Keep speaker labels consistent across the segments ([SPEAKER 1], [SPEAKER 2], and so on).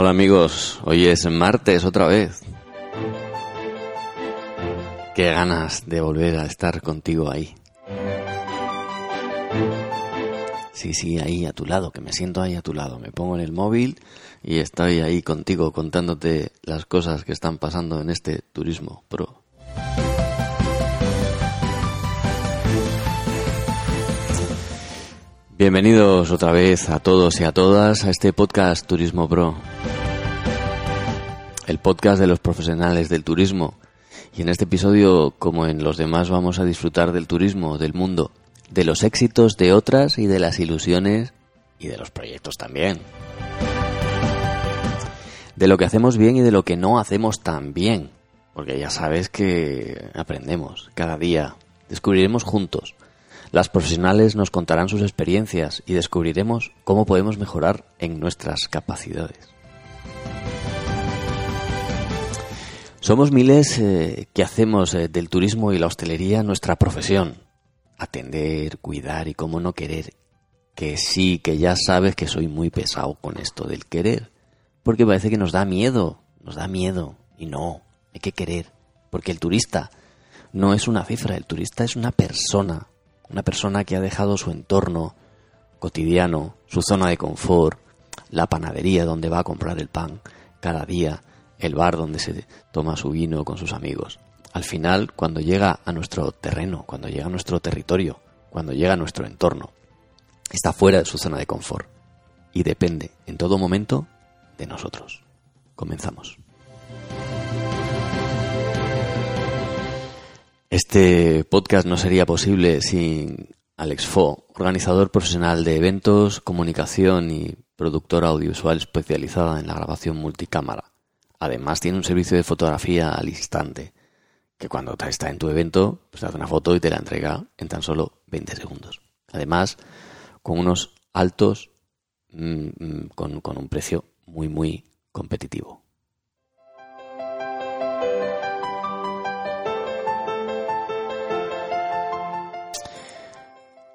[SPEAKER 1] Hola amigos, hoy es martes otra vez. Qué ganas de volver a estar contigo ahí. Sí, sí, ahí a tu lado, que me siento ahí a tu lado. Me pongo en el móvil y estoy ahí contigo contándote las cosas que están pasando en este turismo pro. Bienvenidos otra vez a todos y a todas a este podcast Turismo Pro. El podcast de los profesionales del turismo. Y en este episodio, como en los demás, vamos a disfrutar del turismo, del mundo, de los éxitos de otras y de las ilusiones y de los proyectos también. De lo que hacemos bien y de lo que no hacemos tan bien. Porque ya sabes que aprendemos cada día, descubriremos juntos las profesionales nos contarán sus experiencias y descubriremos cómo podemos mejorar en nuestras capacidades. Somos miles eh, que hacemos eh, del turismo y la hostelería nuestra profesión. Atender, cuidar y cómo no querer. Que sí, que ya sabes que soy muy pesado con esto del querer. Porque parece que nos da miedo, nos da miedo. Y no, hay que querer. Porque el turista no es una cifra, el turista es una persona una persona que ha dejado su entorno cotidiano, su zona de confort, la panadería donde va a comprar el pan cada día, el bar donde se toma su vino con sus amigos. Al final, cuando llega a nuestro terreno, cuando llega a nuestro territorio, cuando llega a nuestro entorno, está fuera de su zona de confort y depende en todo momento de nosotros. Comenzamos. Este podcast no sería posible sin Alex Fo, organizador profesional de eventos, comunicación y productora audiovisual especializada en la grabación multicámara. Además tiene un servicio de fotografía al instante, que cuando está en tu evento, pues te hace una foto y te la entrega en tan solo 20 segundos. Además, con unos altos, mm, mm, con, con un precio muy, muy competitivo.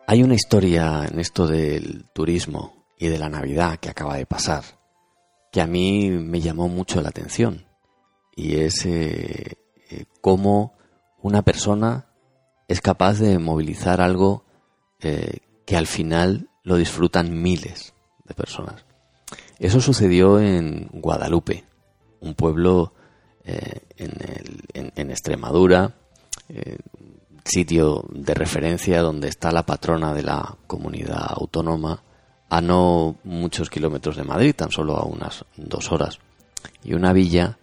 [SPEAKER 1] Hay una historia en esto del turismo y de la Navidad que acaba de pasar que a mí me llamó mucho la atención y es eh, eh, cómo una persona es capaz de movilizar algo eh, que al final lo disfrutan miles de personas. Eso sucedió en Guadalupe, un pueblo en, en, Extremadura, sitio de referencia donde está la patrona de la comunidad autónoma, a no muchos kilómetros de Madrid, tan solo a unas dos horas. Y una villa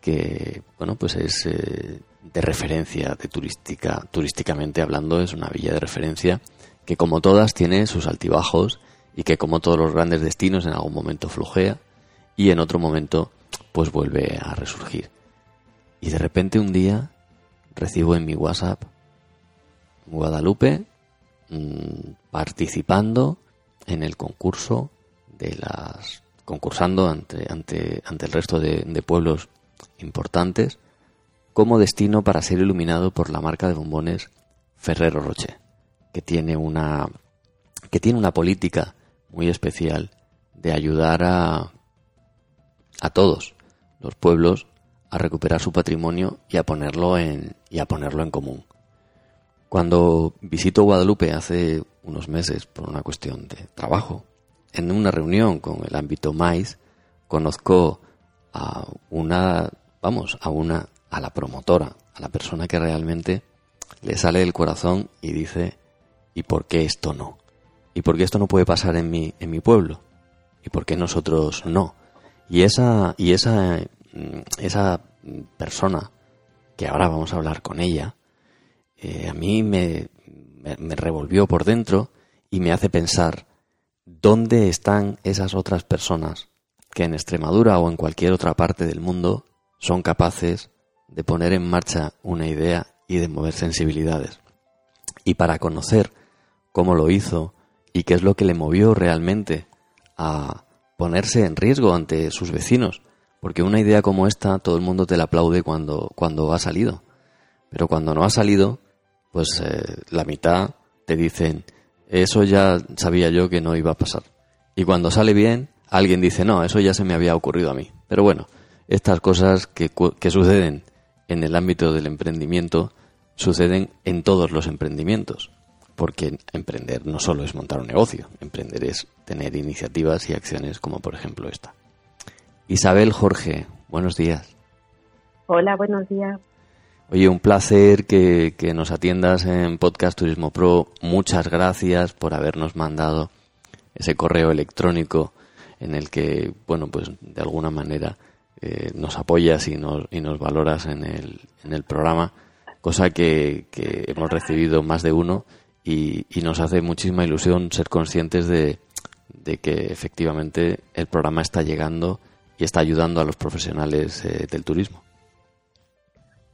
[SPEAKER 1] que, bueno, pues es eh, de referencia, de turística, turísticamente hablando, es una villa de referencia que como todas tiene sus altibajos y que como todos los grandes destinos en algún momento flujea y en otro momento pues vuelve a resurgir. Y de repente un día recibo en mi WhatsApp Guadalupe mm, participando en el concurso de las concursando ante, ante, ante el resto de, pueblos importantes como destino para ser iluminado por la marca de bombones Ferrero Rocher, que tiene una que tiene una política muy especial de ayudar a a todos los pueblos a recuperar su patrimonio y a ponerlo en y a ponerlo en común. Cuando visito Guadalupe hace unos meses por una cuestión de trabajo, en una reunión con el ámbito MAIS, conozco a una, vamos, a una, a la promotora, a la persona que realmente le sale del corazón y dice, ¿y por qué esto no? ¿Y por qué esto no puede pasar en mi, en mi pueblo? ¿Y por qué nosotros no? Y esa, y esa, mm, esa persona, que ahora vamos a hablar con ella, eh, a mí me, me, revolvió por dentro y me hace pensar dónde están esas otras personas que en Extremadura o en cualquier otra parte del mundo son capaces de poner en marcha una idea y de mover sensibilidades. Y para conocer cómo lo hizo y qué es lo que le movió realmente a ponerse en riesgo ante sus vecinos, porque una idea como esta todo el mundo te la aplaude cuando, cuando ha salido, pero cuando no ha salido pues eh, la mitad te dicen, eso ya sabía yo que no iba a pasar. Y cuando sale bien, alguien dice, no, eso ya se me había ocurrido a mí. Pero bueno, estas cosas que, que suceden en el ámbito del emprendimiento suceden en todos los emprendimientos. Porque emprender no solo es montar un negocio, emprender es tener iniciativas y acciones como por ejemplo esta. Isabel Jorge, buenos días.
[SPEAKER 2] Hola, buenos días.
[SPEAKER 1] Oye, un placer que, que, nos atiendas en Podcast Turismo Pro. Muchas gracias por habernos mandado ese correo electrónico en el que, bueno, pues de alguna manera eh, nos apoyas y nos, y nos valoras en el, en el programa, cosa que, que hemos recibido más de uno y, y, nos hace muchísima ilusión ser conscientes de, de, que efectivamente el programa está llegando y está ayudando a los profesionales eh, del turismo.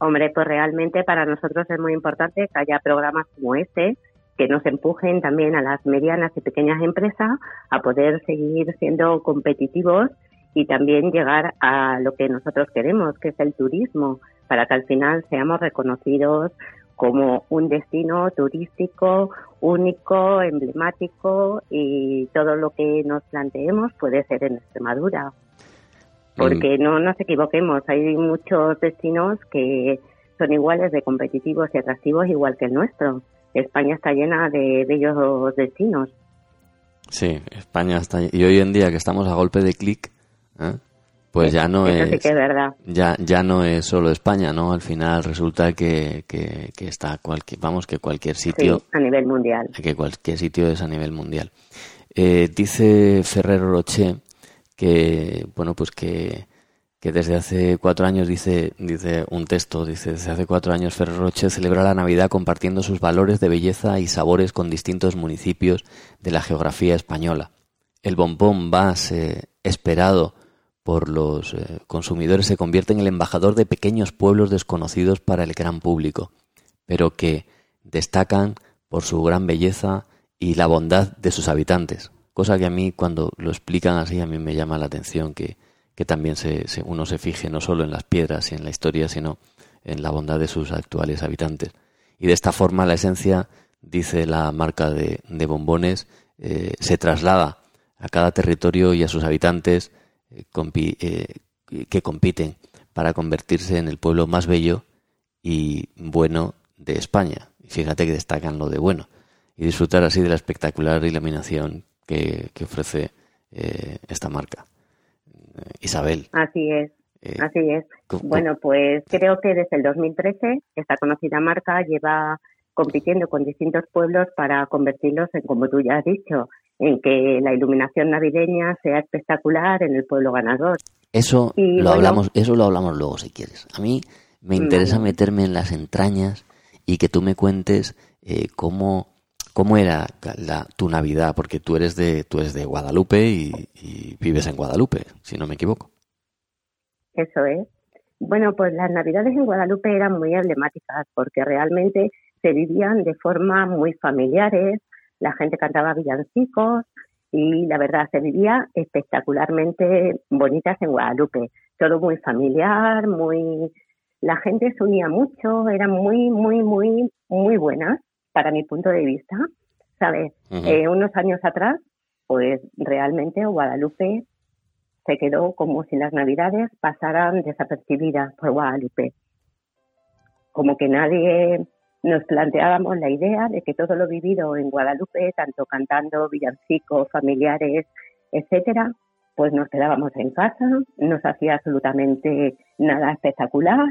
[SPEAKER 2] Hombre, pues realmente para nosotros es muy importante que haya programas como este que nos empujen también a las medianas y pequeñas empresas a poder seguir siendo competitivos y también llegar a lo que nosotros queremos, que es el turismo, para que al final seamos reconocidos como un destino turístico único, emblemático y todo lo que nos planteemos puede ser en Extremadura. Porque no nos equivoquemos, hay muchos destinos que son iguales de competitivos y atractivos igual que el nuestro. España está llena de bellos destinos.
[SPEAKER 1] Sí, España está y hoy en día que estamos a golpe de clic, ¿eh? pues ya no
[SPEAKER 2] Eso
[SPEAKER 1] es,
[SPEAKER 2] sí que es verdad.
[SPEAKER 1] ya ya no es solo España, ¿no? Al final resulta que, que, que está cualquier, vamos que cualquier sitio
[SPEAKER 2] sí, a nivel mundial,
[SPEAKER 1] que cualquier sitio es a nivel mundial. Eh, dice Ferrero Rocher que bueno pues que desde hace cuatro años dice, un texto, dice, desde hace cuatro años Ferrer Rocher celebra la Navidad compartiendo sus valores de belleza y sabores con distintos municipios de la geografía española. El bombón más eh, esperado por los eh, consumidores se convierte en el embajador de pequeños pueblos desconocidos para el gran público, pero que destacan por su gran belleza y la bondad de sus habitantes. Cosa que a mí cuando lo explican así a mí me llama la atención que que también se, se, uno se fije no solo en las piedras y en la historia, sino en la bondad de sus actuales habitantes. Y de esta forma la esencia, dice la marca de, bombones, eh, se traslada a cada territorio y a sus habitantes eh, eh, que compiten para convertirse en el pueblo más bello y bueno de España. Y fíjate que destacan lo de bueno. Y disfrutar así de la espectacular iluminación que, que ofrece esta marca. Isabel.
[SPEAKER 2] Así es. Eh, Así es. Bueno, pues creo que desde el 2013 esta conocida marca lleva compitiendo con distintos pueblos para convertirlos en, como tú ya has dicho, en que la iluminación navideña sea espectacular en el pueblo ganador.
[SPEAKER 1] Eso y lo bueno, hablamos, eso lo hablamos luego si quieres. A mí me interesa meterme en las entrañas y que tú me cuentes eh, cómo ¿Cómo era tu Navidad? Porque tú eres de, tú eres de Guadalupe y, y, vives en Guadalupe, si no me equivoco.
[SPEAKER 2] Eso es. Bueno, pues las Navidades en Guadalupe eran muy emblemáticas porque realmente se vivían de forma muy familiares, la gente cantaba villancicos y la verdad se vivía espectacularmente bonitas en Guadalupe. Todo muy familiar, muy... La gente se unía mucho, eran muy, muy, muy, muy buenas para mi punto de vista, ¿sabes? Uh -huh. eh, unos años atrás, pues realmente Guadalupe se quedó como si las navidades pasaran desapercibidas por Guadalupe. Como que nadie nos planteábamos la idea de que todo lo vivido en Guadalupe, tanto cantando villancicos, familiares, etcétera, pues nos quedábamos en casa, no se hacía absolutamente nada espectacular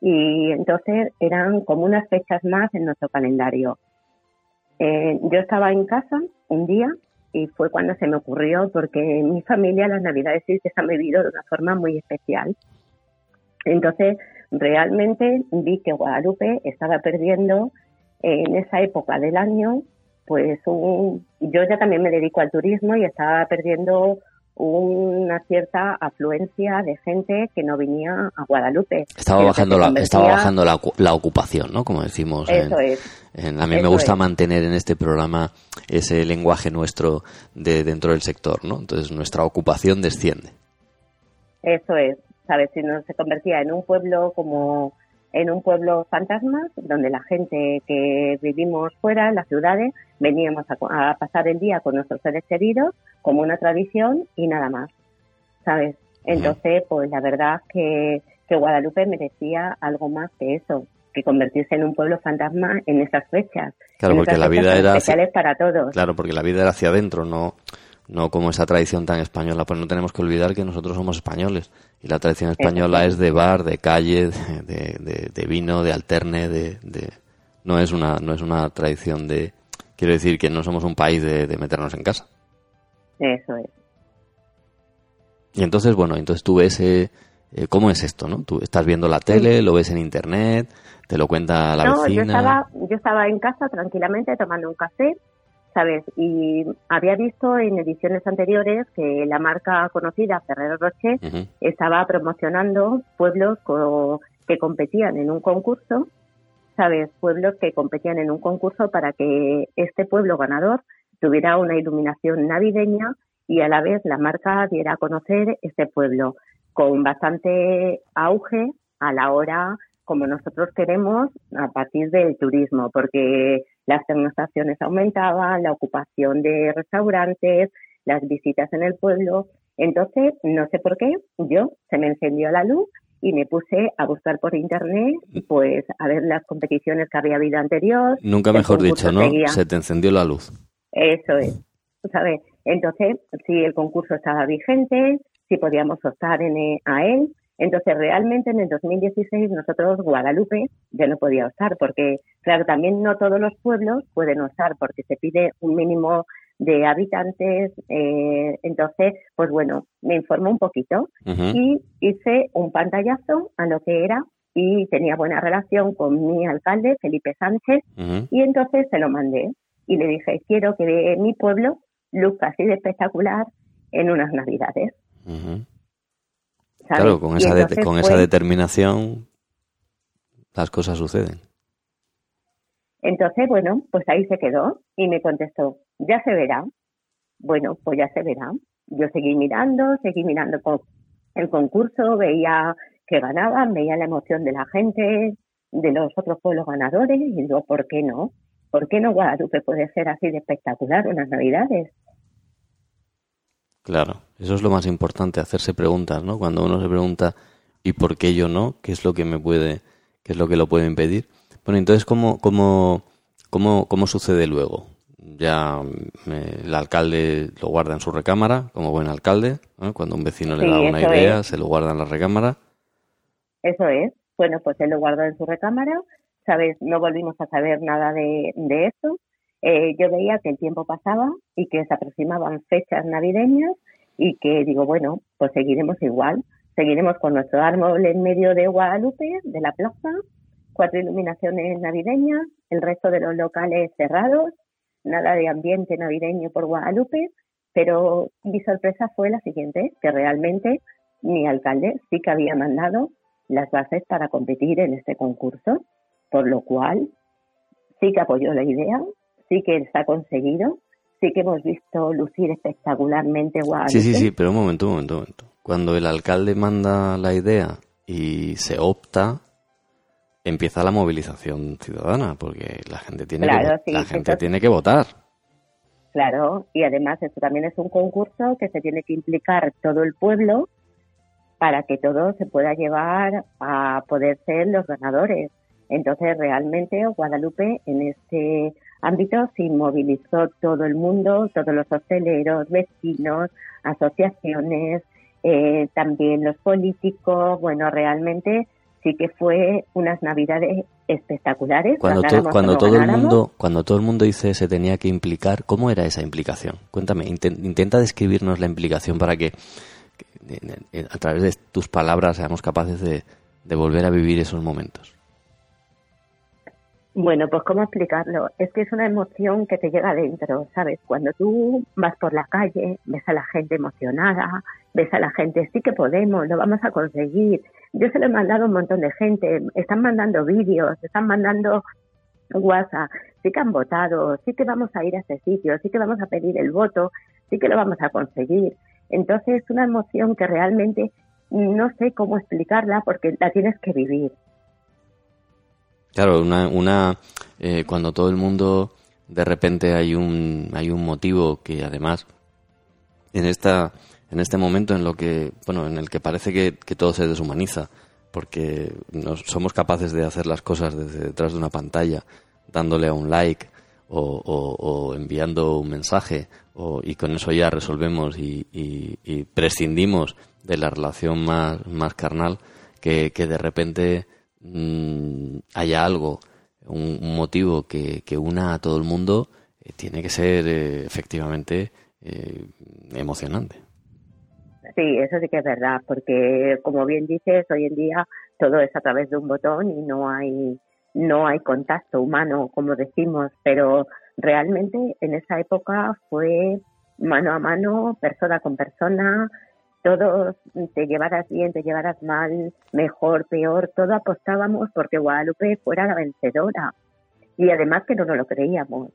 [SPEAKER 2] y entonces eran como unas fechas más en nuestro calendario. Eh, yo estaba en casa un día y fue cuando se me ocurrió porque en mi familia las navidades sí se han vivido de una forma muy especial. Entonces realmente vi que Guadalupe estaba perdiendo en esa época del año pues un, yo ya también me dedico al turismo y estaba perdiendo una cierta afluencia de gente que no venía a Guadalupe.
[SPEAKER 1] Estaba bajando, la, estaba bajando la, la, ocupación, ¿no? Como decimos.
[SPEAKER 2] Eso
[SPEAKER 1] en,
[SPEAKER 2] es.
[SPEAKER 1] En, a mí Eso me gusta es. mantener en este programa ese lenguaje nuestro de dentro del sector, ¿no? Entonces nuestra ocupación desciende.
[SPEAKER 2] Eso es. ¿Sabes? Si no se convertía en un pueblo como en un pueblo fantasma donde la gente que vivimos fuera, en las ciudades, veníamos a, pasar el día con nuestros seres queridos como una tradición y nada más, ¿sabes? Entonces, pues la verdad que, que Guadalupe merecía algo más que eso, que convertirse en un pueblo fantasma en esas fechas.
[SPEAKER 1] Claro, porque la vida era
[SPEAKER 2] especiales para todos.
[SPEAKER 1] Claro, porque la vida era hacia adentro, no no como esa tradición tan española, pues no tenemos que olvidar que nosotros somos españoles y la tradición española es de bar, de calle, de, de, vino, de alterne, de, no es una no es una tradición de quiero decir que no somos un país de, meternos en casa.
[SPEAKER 2] Eso es.
[SPEAKER 1] Y entonces bueno, entonces tú ves eh, eh, cómo es esto, ¿no? Tú estás viendo la tele, lo ves en internet, te lo cuenta la no,
[SPEAKER 2] Yo estaba, yo estaba en casa tranquilamente tomando un café ¿sabes? Y había visto en ediciones anteriores que la marca conocida Ferrero Rocher estaba promocionando pueblos que competían en un concurso, ¿sabes? Pueblos que competían en un concurso para que este pueblo ganador tuviera una iluminación navideña y a la vez la marca diera a conocer este pueblo con bastante auge a la hora como nosotros queremos a partir del turismo, porque las pernoctaciones aumentaban, la ocupación de restaurantes, las visitas en el pueblo. Entonces, no sé por qué, yo se me encendió la luz y me puse a buscar por internet, pues a ver las competiciones que había habido anterior.
[SPEAKER 1] Nunca mejor dicho, ¿no? Se te encendió la luz.
[SPEAKER 2] Eso es, ¿sabes? Entonces, si el concurso estaba vigente, si podíamos optar en, e, a él, entonces, realmente en el 2016 nosotros, Guadalupe, ya no podía osar, porque, claro, también no todos los pueblos pueden osar, porque se pide un mínimo de habitantes. Eh, entonces, pues bueno, me informó un poquito y hice un pantallazo a lo que era y tenía buena relación con mi alcalde, Felipe Sánchez, y entonces se lo mandé y le dije, quiero que mi pueblo luzca así de espectacular en unas navidades.
[SPEAKER 1] Claro, con, esa, con esa determinación las cosas suceden.
[SPEAKER 2] Entonces, bueno, pues ahí se quedó y me contestó, ya se verá. Bueno, pues ya se verá. Yo seguí mirando, seguí mirando el concurso, veía que ganaban, veía la emoción de la gente, de los otros pueblos ganadores, y digo, ¿por qué no? ¿Por qué no Guadalupe puede ser así de espectacular unas navidades?
[SPEAKER 1] Claro, eso es lo más importante, hacerse preguntas, ¿no? Cuando uno se pregunta ¿y por qué yo no? ¿Qué es lo que me puede, qué es lo que lo puede impedir? Bueno, entonces cómo cómo cómo cómo sucede luego? Ya el alcalde lo guarda en su recámara, como buen alcalde, cuando un vecino le da una idea, se lo guarda en la recámara.
[SPEAKER 2] Eso es. Bueno, pues él lo guardó en su recámara, ¿sabes? No volvimos a saber nada de, de eso eh, yo veía que el tiempo pasaba y que se aproximaban fechas navideñas y que digo, bueno, pues seguiremos igual, seguiremos con nuestro árbol en medio de Guadalupe, de la plaza, cuatro iluminaciones navideñas, el resto de los locales cerrados, nada de ambiente navideño por Guadalupe, pero mi sorpresa fue la siguiente, que realmente mi alcalde sí que había mandado las bases para competir en este concurso, por lo cual sí que apoyó la idea, sí que está conseguido, sí que hemos visto lucir espectacularmente Guadalupe.
[SPEAKER 1] Sí, sí, sí, pero un momento, un momento, un momento. Cuando el alcalde manda la idea y se opta, empieza la movilización ciudadana, porque la gente tiene, que, la gente tiene que votar.
[SPEAKER 2] Claro, y además esto también es un concurso que se tiene que implicar todo el pueblo para que todo se pueda llevar a poder ser los ganadores. Entonces, realmente Guadalupe en este ámbito se movilizó todo el mundo, todos los hosteleros, vecinos, asociaciones, eh, también los políticos. Bueno, realmente sí que fue unas navidades espectaculares.
[SPEAKER 1] Cuando, cuando todo el mundo cuando todo el mundo dice se tenía que implicar, ¿cómo era esa implicación? Cuéntame, intenta describirnos la implicación para que, a través de tus palabras seamos capaces de volver a vivir esos momentos.
[SPEAKER 2] Bueno, pues cómo explicarlo. Es que es una emoción que te llega adentro, ¿sabes? Cuando tú vas por la calle, ves a la gente emocionada, ves a la gente, sí que podemos, lo vamos a conseguir. Yo se lo he mandado a un montón de gente, están mandando vídeos, están mandando WhatsApp, sí que han votado, sí que vamos a ir a ese sitio, sí que vamos a pedir el voto, sí que lo vamos a conseguir. Entonces es una emoción que realmente no sé cómo explicarla porque la tienes que vivir.
[SPEAKER 1] Claro, una, una eh, cuando todo el mundo de repente hay un hay un motivo que además en esta en este momento en lo que bueno en el que parece que, todo se deshumaniza porque no somos capaces de hacer las cosas desde detrás de una pantalla dándole a un like o, enviando un mensaje y con eso ya resolvemos y, prescindimos de la relación más, más carnal que, de repente mm, haya algo un, motivo que, que, una a todo el mundo eh, tiene que ser eh, efectivamente eh, emocionante.
[SPEAKER 2] Sí, eso sí que es verdad, porque como bien dices, hoy en día todo es a través de un botón y no hay no hay contacto humano, como decimos, pero realmente en esa época fue mano a mano, persona con persona, todos te llevaras bien, te llevaras mal, mejor, peor, todo apostábamos porque Guadalupe fuera la vencedora. Y además que no nos lo creíamos,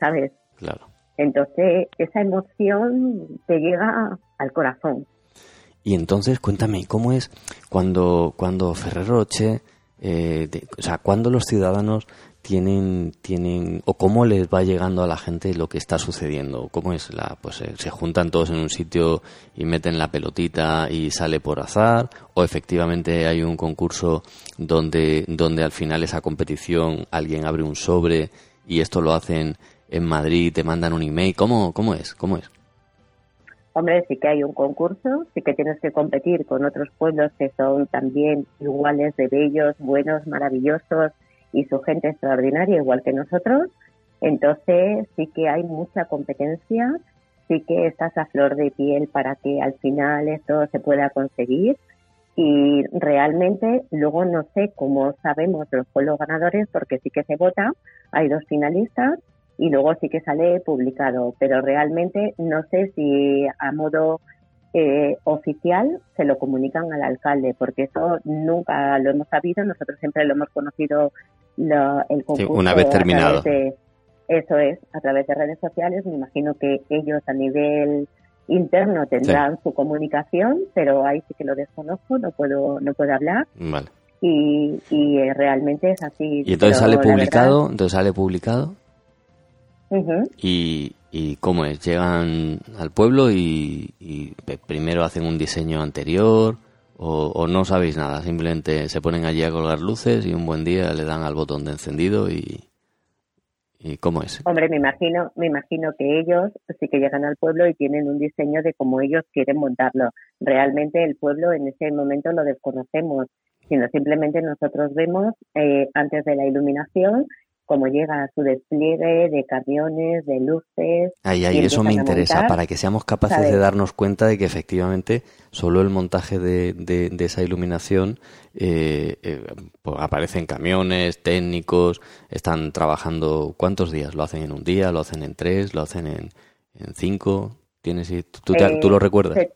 [SPEAKER 2] ¿sabes?
[SPEAKER 1] Claro.
[SPEAKER 2] Entonces, esa emoción te llega al corazón.
[SPEAKER 1] Y entonces, cuéntame, ¿cómo es cuando, cuando Ferrero Rocher, eh, o sea, cuando los ciudadanos tienen, tienen, o cómo les va llegando a la gente lo que está sucediendo? ¿Cómo es la, pues eh, se juntan todos en un sitio y meten la pelotita y sale por azar? ¿O efectivamente hay un concurso donde, donde al final esa competición alguien abre un sobre y esto lo hacen en Madrid, te mandan un email? ¿Cómo, cómo es? ¿Cómo es?
[SPEAKER 2] Hombre, sí que hay un concurso, sí que tienes que competir con otros pueblos que son también iguales de bellos, buenos, maravillosos, y su gente extraordinaria, igual que nosotros. Entonces sí que hay mucha competencia, sí que estás a flor de piel para que al final esto se pueda conseguir. Y realmente luego no sé cómo sabemos los pueblos ganadores porque sí que se vota, hay dos finalistas y luego sí que sale publicado, pero realmente no sé si a modo eh, oficial se lo comunican al alcalde, porque eso nunca lo hemos sabido, nosotros siempre lo hemos conocido el concurso.
[SPEAKER 1] una vez terminado.
[SPEAKER 2] eso es, a través de redes sociales. Me imagino que ellos a nivel interno tendrán su comunicación, pero ahí sí que lo desconozco, no puedo, no puedo hablar.
[SPEAKER 1] Vale.
[SPEAKER 2] Y, y eh, realmente es así.
[SPEAKER 1] ¿Y entonces sale publicado? entonces sale publicado. y, ¿Y cómo es? ¿Llegan al pueblo y, y primero hacen un diseño anterior? O, no sabéis nada, simplemente se ponen allí a colgar luces y un buen día le dan al botón de encendido y, y ¿cómo es?
[SPEAKER 2] Hombre, me imagino, me imagino que ellos sí que llegan al pueblo y tienen un diseño de cómo ellos quieren montarlo. Realmente el pueblo en ese momento lo desconocemos, sino simplemente nosotros vemos eh, antes de la iluminación cómo llega a su despliegue de camiones, de luces.
[SPEAKER 1] Ahí, ahí, eso me interesa, para que seamos capaces de darnos cuenta de que efectivamente solo el montaje de, de, esa iluminación eh, eh, pues aparecen camiones, técnicos, están trabajando, ¿cuántos días? ¿Lo hacen en un día? ¿Lo hacen en tres? ¿Lo hacen en, en cinco? ¿Tienes, tú, tú, lo recuerdas?
[SPEAKER 2] se,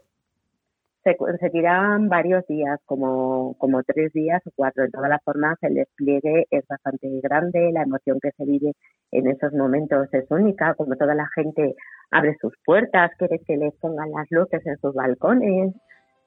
[SPEAKER 2] tiran varios días, como, como tres días o cuatro. De todas las formas, el despliegue es bastante grande, la emoción que se vive en esos momentos es única, como toda la gente abre sus puertas, quiere que les pongan las luces en sus balcones.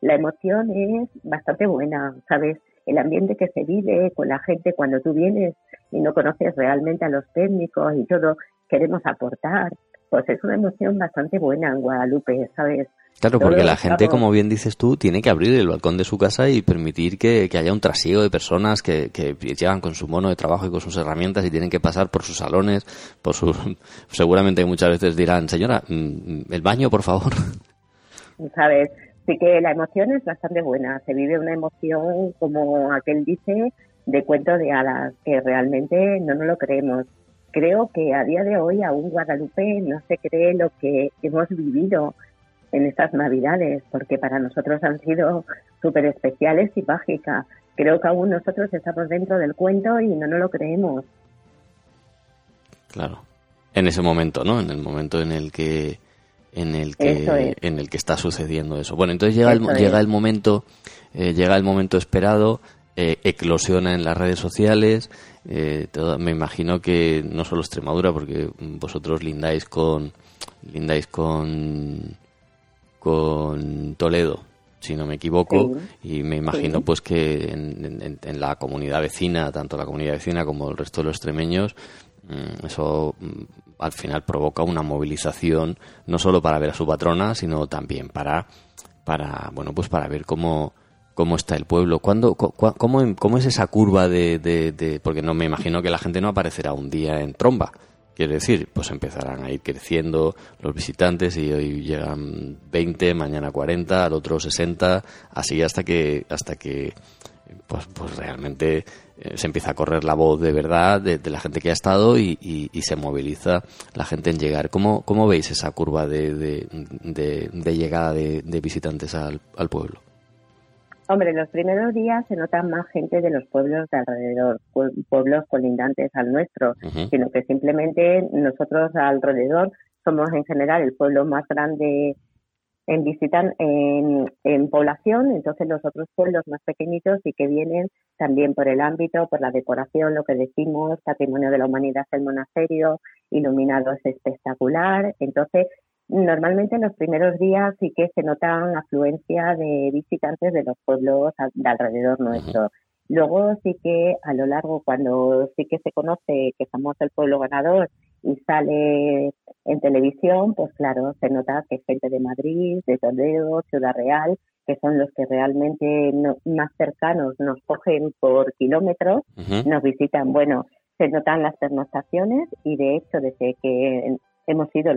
[SPEAKER 2] La emoción es bastante buena, ¿sabes? El ambiente que se vive con la gente cuando tú vienes y no conoces realmente a los técnicos y todo, queremos aportar. Pues es una emoción bastante buena en Guadalupe, ¿sabes?
[SPEAKER 1] Claro, porque la gente, como bien dices tú, tiene que abrir el balcón de su casa y permitir que, haya un trasiego de personas que, que, llegan con su mono de trabajo y con sus herramientas y tienen que pasar por sus salones, por sus... Seguramente muchas veces dirán, señora, mm, el baño, por favor.
[SPEAKER 2] Sabes, sí que la emoción es bastante buena. Se vive una emoción, como aquel dice, de cuento de hadas, que realmente no nos lo creemos. Creo que a día de hoy aún Guadalupe no se cree lo que hemos vivido en estas Navidades, porque para nosotros han sido súper especiales y mágicas. Creo que aún nosotros estamos dentro del cuento y no nos lo creemos.
[SPEAKER 1] Claro. En ese momento, ¿no? En el momento en el que en el que en el que está sucediendo eso. Bueno, entonces llega el, llega el momento eh, llega el momento esperado, eh, eclosiona en las redes sociales. Eh, me imagino que no solo Extremadura, porque vosotros lindáis con lindáis con con Toledo. si no me equivoco, y me imagino pues que en, la comunidad vecina, tanto la comunidad vecina como el resto de los extremeños, mm, eso mm, al final provoca una movilización no solo para ver a su patrona, sino también para, para bueno, pues para ver cómo cómo está el pueblo. ¿Cuándo, cómo, cómo, es esa curva de, de, Porque no me imagino que la gente no aparecerá un día en tromba. Quiere decir, pues empezarán a ir creciendo los visitantes y hoy llegan 20, mañana 40, al otro 60, así hasta que hasta que pues, pues realmente eh, se empieza a correr la voz de verdad de, la gente que ha estado y, se moviliza la gente en llegar. ¿Cómo, cómo veis esa curva de, de llegada de, visitantes al, pueblo?
[SPEAKER 2] Hombre, los primeros días se nota más gente de los pueblos de alrededor, pueblos colindantes al nuestro, sino que simplemente nosotros alrededor somos en general el pueblo más grande en visitan en, población, entonces los otros pueblos más pequeñitos y que vienen también por el ámbito, por la decoración, lo que decimos, patrimonio de la humanidad el monasterio, iluminado es espectacular, entonces Normalmente en los primeros días sí que se notan afluencia de visitantes de los pueblos de alrededor nuestro. Luego sí que a lo largo, cuando sí que se conoce que somos el pueblo ganador y sale en televisión, pues claro, se nota que gente de Madrid, de Toledo, Ciudad Real, que son los que realmente más cercanos nos cogen por kilómetros, nos visitan. Bueno, se notan las pernoctaciones y de hecho desde que hemos sido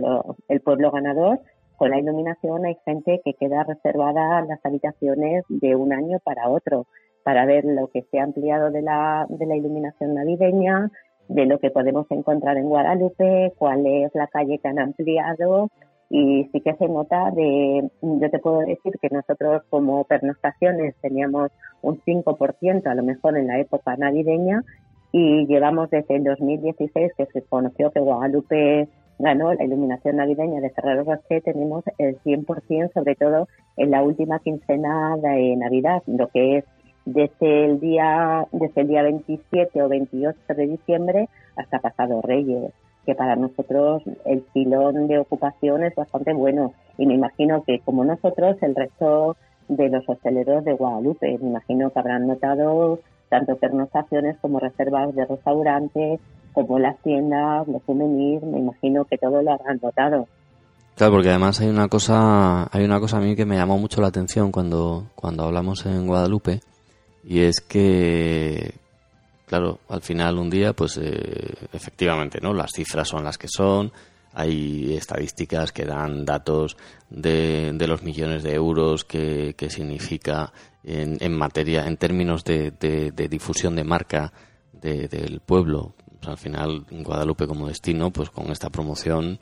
[SPEAKER 2] el pueblo ganador. Con la iluminación hay gente que queda reservada las habitaciones de un año para otro para ver lo que se ha ampliado de la, de la iluminación navideña, de lo que podemos encontrar en Guadalupe, cuál es la calle que han ampliado y sí que se nota de, yo te puedo decir que nosotros como pernoctaciones teníamos un 5% a lo mejor en la época navideña y llevamos desde el 2016 que se conoció que Guadalupe ganó la iluminación navideña de Ferrero Rocher, tenemos el 100%, sobre todo en la última quincena de Navidad, lo que es desde el día desde el día 27 o 28 de diciembre hasta pasado Reyes que para nosotros el filón de ocupación es bastante bueno. Y me imagino que como nosotros el resto de los hosteleros de Guadalupe me imagino que habrán notado tanto pernoctaciones como reservas de restaurantes como las tiendas, los souvenirs, me imagino que todo lo habrán notado.
[SPEAKER 1] Claro, porque además hay una cosa, hay una cosa a mí que me llamó mucho la atención cuando, cuando hablamos en Guadalupe, y es que, claro, al final un día, pues eh, efectivamente, ¿no? Las cifras son las que son, hay estadísticas que dan datos de, de los millones de euros que, significa en, en, materia, en términos de difusión de marca del pueblo, al final, Guadalupe como destino, pues con esta promoción,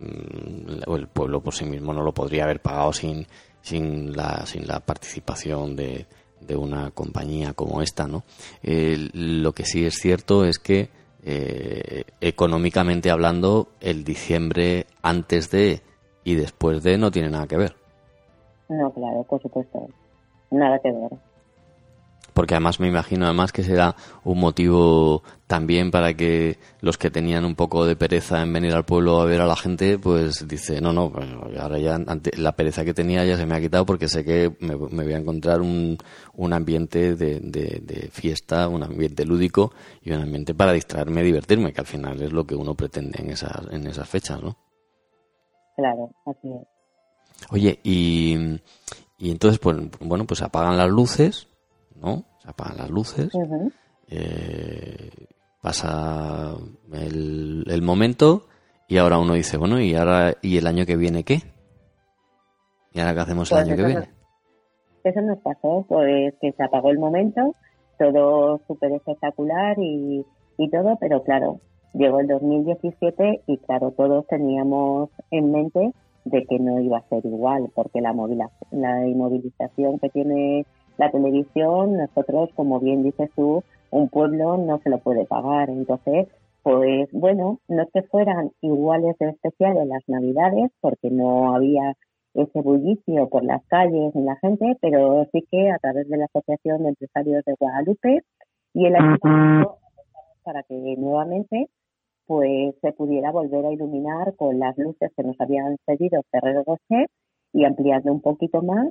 [SPEAKER 1] mm, el pueblo por sí mismo no lo podría haber pagado sin, sin, la, sin la participación de, de una compañía como esta, ¿no? lo que sí es cierto es que eh, económicamente hablando, el diciembre antes de y después de no tiene nada que ver.
[SPEAKER 2] No, claro, por supuesto, nada que ver
[SPEAKER 1] porque además me imagino además que será un motivo también para que los que tenían un poco de pereza en venir al pueblo a ver a la gente, pues dice, no, no, pues ahora ya la pereza que tenía ya se me ha quitado porque sé que me, voy a encontrar un, un ambiente de, de, fiesta, un ambiente lúdico y un ambiente para distraerme y divertirme, que al final es lo que uno pretende en esas, en esas fechas, ¿no?
[SPEAKER 2] Claro, así es.
[SPEAKER 1] Oye, y, y entonces, pues, bueno, pues apagan las luces, ¿no? Se apagan las luces, eh, pasa el, momento y ahora uno dice, bueno, ¿y ahora y el año que viene qué? ¿Y ahora qué hacemos el pues año que viene?
[SPEAKER 2] eso nos pasó, pues que se apagó el momento, todo súper espectacular y, y todo, pero claro, llegó el 2017 y claro, todos teníamos en mente de que no iba a ser igual, porque la, la inmovilización que tiene la televisión, nosotros, como bien dices tú, un pueblo no se lo puede pagar. Entonces, pues bueno, no es que fueran iguales de especiales las navidades, porque no había ese bullicio por las calles ni la gente, pero sí que a través de la Asociación de Empresarios de Guadalupe y el Ayuntamiento para que nuevamente pues se pudiera volver a iluminar con las luces que nos habían cedido Ferrero Rocher y ampliando un poquito más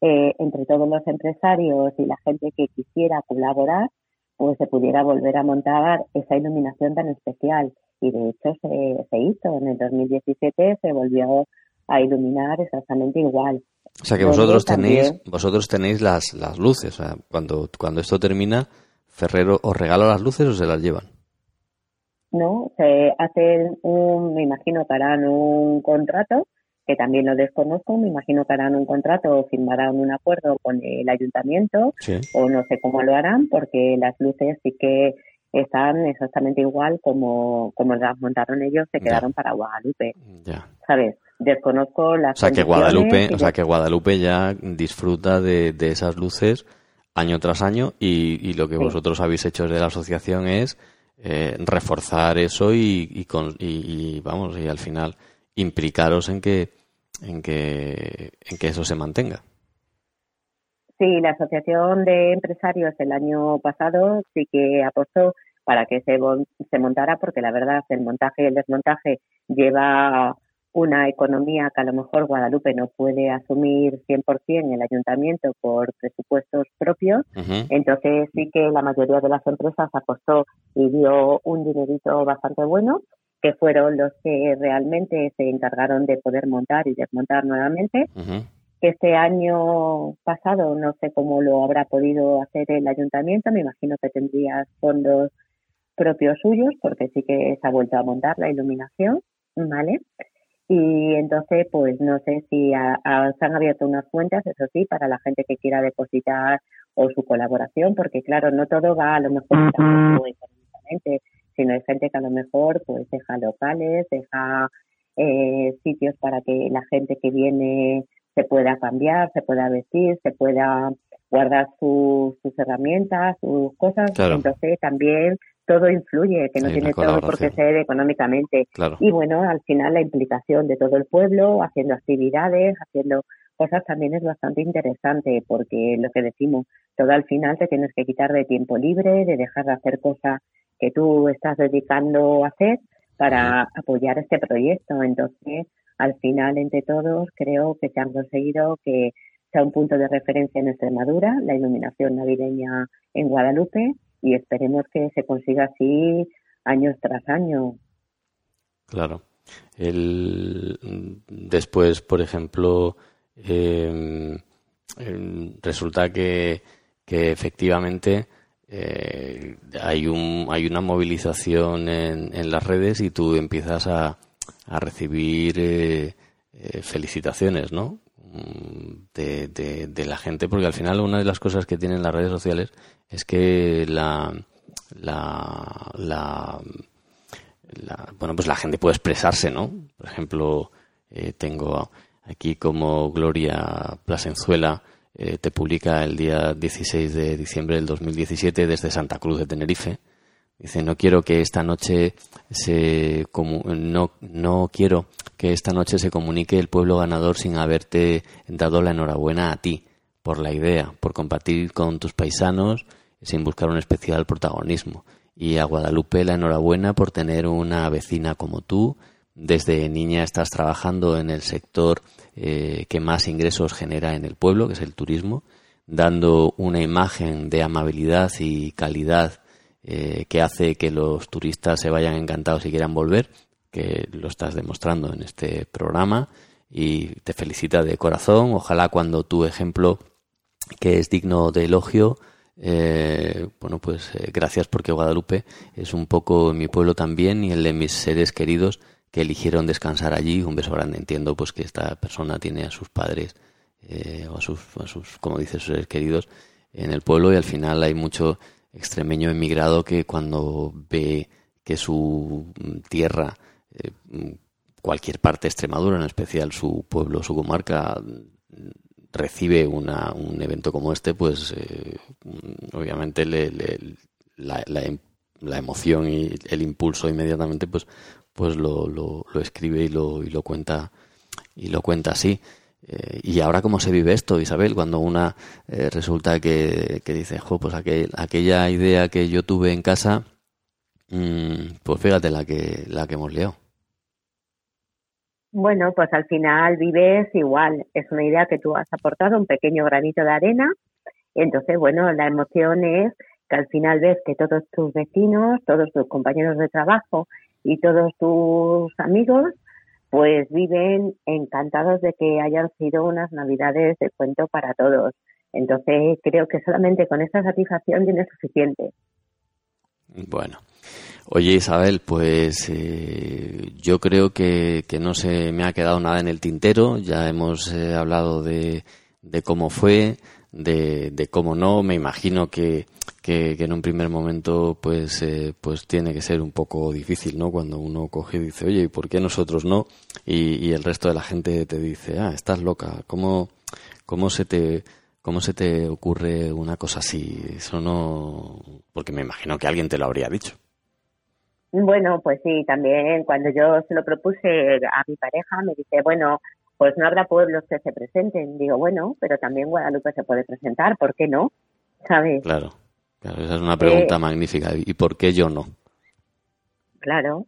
[SPEAKER 2] eh, entre todos los empresarios y la gente que quisiera colaborar, pues se pudiera volver a montar esa iluminación tan especial. Y de hecho se, se hizo, en el 2017 se volvió a iluminar exactamente igual.
[SPEAKER 1] O sea que vosotros tenéis, vosotros tenéis las, las luces. O sea, cuando, cuando esto termina, Ferrero os regala las luces o se las llevan.
[SPEAKER 2] No, se hacen un, me imagino que harán un contrato que también lo desconozco, me imagino que harán un contrato o firmarán un acuerdo con el ayuntamiento o no sé cómo lo harán porque las luces sí que están exactamente igual como, como las montaron ellos, se quedaron para Guadalupe. Ya. ¿Sabes? Desconozco las
[SPEAKER 1] o sea que Guadalupe, o sea que Guadalupe ya disfruta de, de esas luces año tras año y, y lo que vosotros habéis hecho desde la asociación es eh, reforzar eso y, y, con, y, vamos y al final implicaros en que en que, en que eso se mantenga.
[SPEAKER 2] Sí, la Asociación de Empresarios el año pasado sí que apostó para que se, se montara, porque la verdad el montaje y el desmontaje lleva una economía que a lo mejor Guadalupe no puede asumir 100% el ayuntamiento por presupuestos propios. Entonces sí que la mayoría de las empresas apostó y dio un dinerito bastante bueno que fueron los que realmente se encargaron de poder montar y desmontar nuevamente. Este año pasado no sé cómo lo habrá podido hacer el ayuntamiento, me imagino que tendría fondos propios suyos, porque sí que se ha vuelto a montar la iluminación, ¿vale? Y entonces, pues no sé si se han abierto unas cuentas, eso sí, para la gente que quiera depositar o su colaboración, porque claro, no todo va a lo mejor económicamente sino hay gente que a lo mejor pues deja locales, deja eh, sitios para que la gente que viene se pueda cambiar, se pueda vestir, se pueda guardar sus herramientas, sus cosas. Entonces también todo influye, que no tiene todo por qué ser económicamente. Y bueno, al final la implicación de todo el pueblo, haciendo actividades, haciendo cosas también es bastante interesante porque lo que decimos, todo al final te tienes que quitar de tiempo libre, de dejar de hacer cosas que tú estás dedicando a hacer para apoyar este proyecto. Entonces, al final, entre todos, creo que se han conseguido que sea un punto de referencia en Extremadura, la iluminación navideña en Guadalupe, y esperemos que se consiga así años tras año.
[SPEAKER 1] Claro. El, después, por ejemplo, em, em, resulta que, que efectivamente eh, hay, un, hay una movilización en, en, las redes y tú empiezas a, a recibir eh, eh, felicitaciones, ¿no? Mm, de, de, la gente, porque al final una de las cosas que tienen las redes sociales es que la, la, la, bueno, pues la gente puede expresarse, ¿no? Por ejemplo, tengo aquí como Gloria Plasenzuela, eh, te publica el día 16 de diciembre del 2017 desde Santa Cruz de Tenerife. Dice, no quiero que esta noche se no, no quiero que esta noche se comunique el pueblo ganador sin haberte dado la enhorabuena a ti por la idea, por compartir con tus paisanos sin buscar un especial protagonismo. Y a Guadalupe la enhorabuena por tener una vecina como tú. Desde niña estás trabajando en el sector eh, que más ingresos genera en el pueblo, que es el turismo, dando una imagen de amabilidad y calidad eh, que hace que los turistas se vayan encantados y quieran volver, que lo estás demostrando en este programa y te felicita de corazón. Ojalá cuando tu ejemplo, que es digno de elogio, eh, bueno, pues gracias porque Guadalupe es un poco mi pueblo también y el de mis seres queridos que eligieron descansar allí. Un beso grande. Entiendo pues que esta persona tiene a sus padres eh, o a sus, sus, como dice, sus seres queridos en el pueblo y al final hay mucho extremeño emigrado que cuando ve que su tierra, eh, cualquier parte de Extremadura, en especial su pueblo, su comarca, recibe una, un evento como este, pues eh, obviamente le, la, la, la, emoción y el impulso inmediatamente pues pues lo, lo, escribe y lo, y lo cuenta y lo cuenta así. Eh, y ahora cómo se vive esto, Isabel, cuando una eh, resulta que, que, dice, jo, pues aquel, aquella idea que yo tuve en casa, mmm, pues fíjate la que, la que hemos liado.
[SPEAKER 2] Bueno, pues al final vives igual. Es una idea que tú has aportado, un pequeño granito de arena. Entonces, bueno, la emoción es que al final ves que todos tus vecinos, todos tus compañeros de trabajo y todos tus amigos, pues viven encantados de que hayan sido unas navidades de cuento para todos. Entonces, creo que solamente con esta satisfacción tiene suficiente.
[SPEAKER 1] Bueno, Oye Isabel, pues eh, yo creo que, no se me ha quedado nada en el tintero. Ya hemos eh, hablado de, cómo fue, de, cómo no. Me imagino que, en un primer momento pues, eh, pues tiene que ser un poco difícil, ¿no? Cuando uno coge y dice, oye, ¿y por qué nosotros no? Y, el resto de la gente te dice, ah, estás loca. ¿Cómo, cómo se te ¿Cómo se te ocurre una cosa así? Eso no. Porque me imagino que alguien te lo habría dicho.
[SPEAKER 2] Bueno, pues sí, también cuando yo se lo propuse a mi pareja, me dice, bueno, pues no habrá pueblos que se presenten. Digo, bueno, pero también Guadalupe se puede presentar, ¿por qué no? ¿Sabes?
[SPEAKER 1] Claro, claro esa es una pregunta eh, magnífica. ¿Y por qué yo no?
[SPEAKER 2] Claro,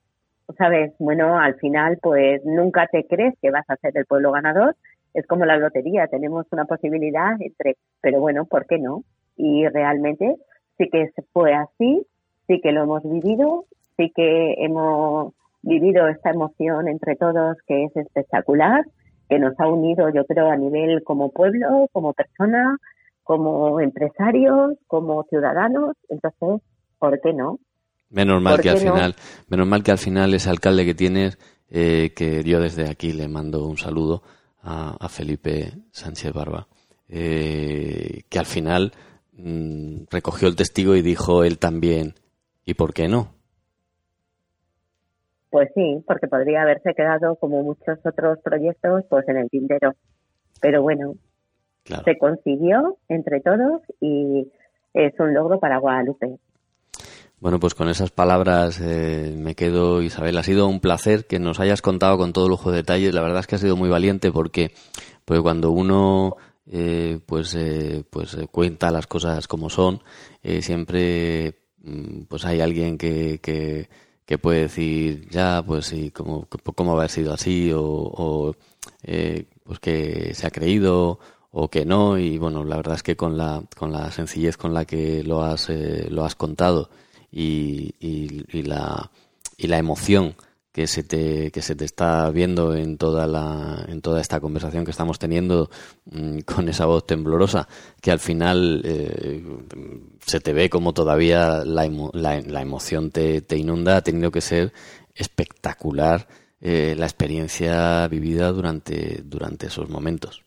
[SPEAKER 2] ¿sabes? Bueno, al final, pues nunca te crees que vas a ser el pueblo ganador. Es como la lotería, tenemos una posibilidad entre, pero bueno, ¿por qué no? Y realmente sí que fue así, sí que lo hemos vivido sí que hemos vivido esta emoción entre todos que es espectacular, que nos ha unido, yo creo, a nivel como pueblo, como persona, como empresarios, como ciudadanos. Entonces, ¿por qué no?
[SPEAKER 1] Menos mal que al final, menos mal que al final ese alcalde que tienes, eh, que yo desde aquí le mando un saludo a, Felipe Sánchez Barba, eh, que al final mm, recogió el testigo y dijo él también, ¿y por qué no?
[SPEAKER 2] Pues sí, porque podría haberse quedado como muchos otros proyectos pues en el tintero. Pero bueno, se consiguió entre todos y es un logro para Guadalupe.
[SPEAKER 1] Bueno, pues con esas palabras eh, me quedo, Isabel. Ha sido un placer que nos hayas contado con todo lujo de detalles. La verdad es que ha sido muy valiente porque, pues cuando uno eh, pues, eh, pues cuenta las cosas como son, siempre mm, pues hay alguien que, que que puede decir, ya, pues sí, cómo, cómo haber sido así, o, eh, pues que se ha creído, o que no, y bueno, la verdad es que con la, con la sencillez con la que lo has, eh, lo has contado y, y, la, y la emoción que se te que se te está viendo en toda la en toda esta conversación que estamos teniendo mm, con esa voz temblorosa que al final eh, se te ve como todavía la, la, emoción te, te, inunda ha tenido que ser espectacular eh, la experiencia vivida durante durante esos momentos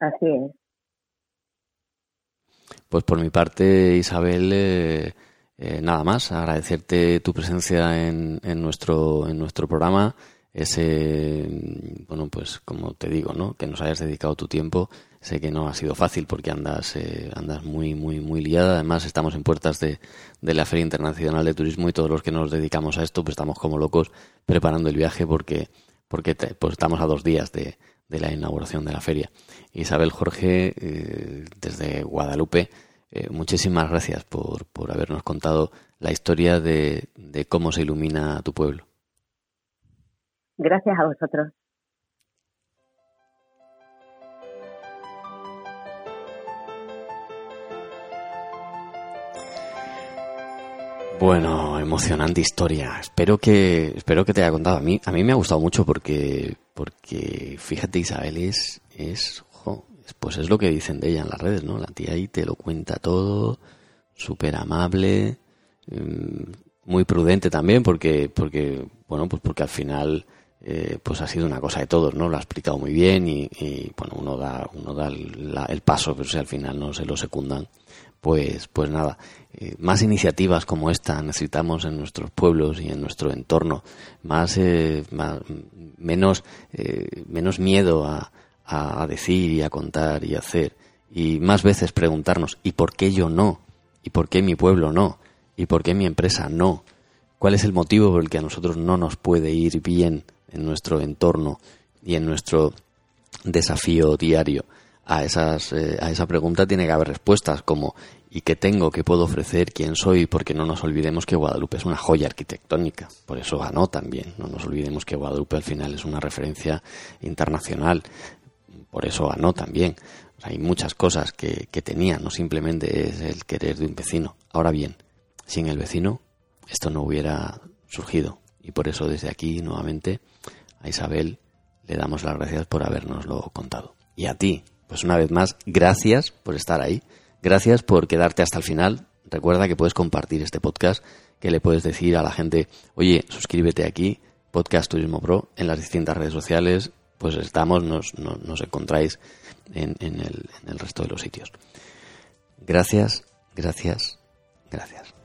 [SPEAKER 2] así es
[SPEAKER 1] pues por mi parte Isabel eh, eh, nada más, agradecerte tu presencia en, en, nuestro, en nuestro programa. Ese, bueno, pues como te digo, ¿no? Que nos hayas dedicado tu tiempo. Sé que no ha sido fácil porque andas, eh, andas muy, muy, muy liada. Además, estamos en puertas de, de la Feria Internacional de Turismo y todos los que nos dedicamos a esto, pues estamos como locos preparando el viaje porque, porque pues estamos a dos días de, de la inauguración de la feria. Isabel Jorge, eh, desde Guadalupe, eh, muchísimas gracias por, por, habernos contado la historia de, de cómo se ilumina tu pueblo.
[SPEAKER 2] Gracias a vosotros.
[SPEAKER 1] Bueno, emocionante historia. Espero que espero que te haya contado a mí. A mí me ha gustado mucho porque porque fíjate Isabel es es pues es lo que dicen de ella en las redes, ¿no? La tía ahí te lo cuenta todo, súper amable, mm, muy prudente también, porque, porque, bueno, pues porque al final, eh, pues ha sido una cosa de todos, ¿no? Lo ha explicado muy bien y, bueno, uno da, uno da el, paso, pero si al final no se lo secundan, pues, pues nada, eh, más iniciativas como esta necesitamos en nuestros pueblos y en nuestro entorno, más, eh, más menos, menos miedo a, a, decir y a contar y a hacer. Y más veces preguntarnos, ¿y por qué yo no? ¿Y por qué mi pueblo no? ¿Y por qué mi empresa no? ¿Cuál es el motivo por el que a nosotros no nos puede ir bien en nuestro entorno y en nuestro desafío diario? A, esas, eh, a esa pregunta tiene que haber respuestas como ¿y qué tengo? ¿Qué puedo ofrecer? ¿Quién soy? Porque no nos olvidemos que Guadalupe es una joya arquitectónica, por eso ganó también. No nos olvidemos que Guadalupe al final es una referencia internacional, por eso ganó también. hay muchas cosas que, que tenía, no simplemente es el querer de un vecino. Ahora bien, sin el vecino esto no hubiera surgido y por eso desde aquí nuevamente a Isabel le damos las gracias por habernoslo contado. Y a ti, pues una vez más, gracias por estar ahí. Gracias por quedarte hasta el final. Recuerda que puedes compartir este podcast, que le puedes decir a la gente, oye, suscríbete aquí, Podcast Turismo Pro, en las distintas redes sociales, pues estamos, nos, nos, encontráis en, el, en el resto de los sitios. Gracias, gracias, gracias.